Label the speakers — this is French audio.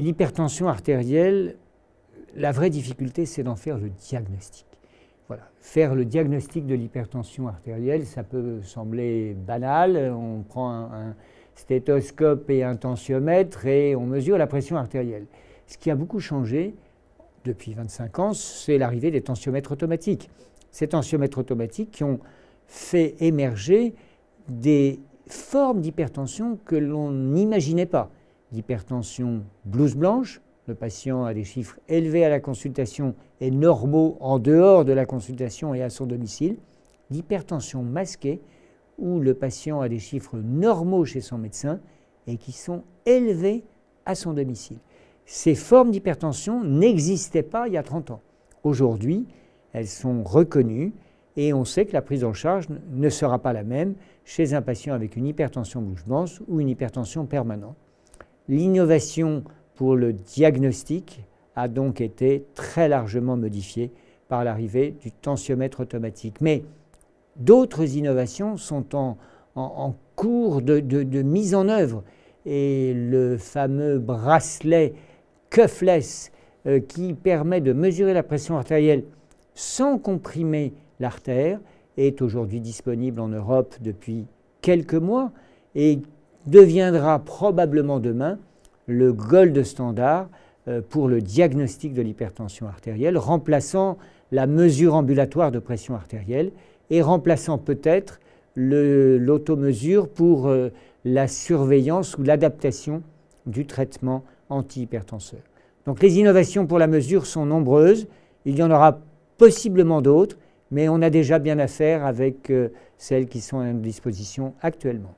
Speaker 1: l'hypertension artérielle, la vraie difficulté, c'est d'en faire le diagnostic. Voilà. Faire le diagnostic de l'hypertension artérielle, ça peut sembler banal. On prend un, stéthoscope et un tensiomètre et on mesure la pression artérielle. Ce qui a beaucoup changé depuis 25 ans, c'est l'arrivée des tensiomètres automatiques. Ces tensiomètres automatiques qui ont fait émerger des formes d'hypertension que l'on n'imaginait pas. L'hypertension blouse blanche, le patient a des chiffres élevés à la consultation et normaux en dehors de la consultation et à son domicile. L'hypertension masquée, où le patient a des chiffres normaux chez son médecin et qui sont élevés à son domicile. Ces formes d'hypertension n'existaient pas il y a 30 ans. Aujourd'hui, elles sont reconnues et on sait que la prise en charge ne sera pas la même chez un patient avec une hypertension bouche ou une hypertension permanente. L'innovation pour le diagnostic a donc été très largement modifiée par l'arrivée du tensiomètre automatique. Mais d'autres innovations sont en, cours de, mise en œuvre et le fameux bracelet cuffless euh, qui permet de mesurer la pression artérielle sans comprimer l'artère est aujourd'hui disponible en Europe depuis quelques mois deviendra probablement demain le gold standard euh, pour le diagnostic de l'hypertension artérielle, remplaçant la mesure ambulatoire de pression artérielle et remplaçant peut-être l'automesure pour euh, la surveillance ou l'adaptation du traitement antihypertenseur. Donc les innovations pour la mesure sont nombreuses, il y en aura possiblement d'autres, mais on a déjà bien à faire avec euh, celles qui sont à disposition actuellement.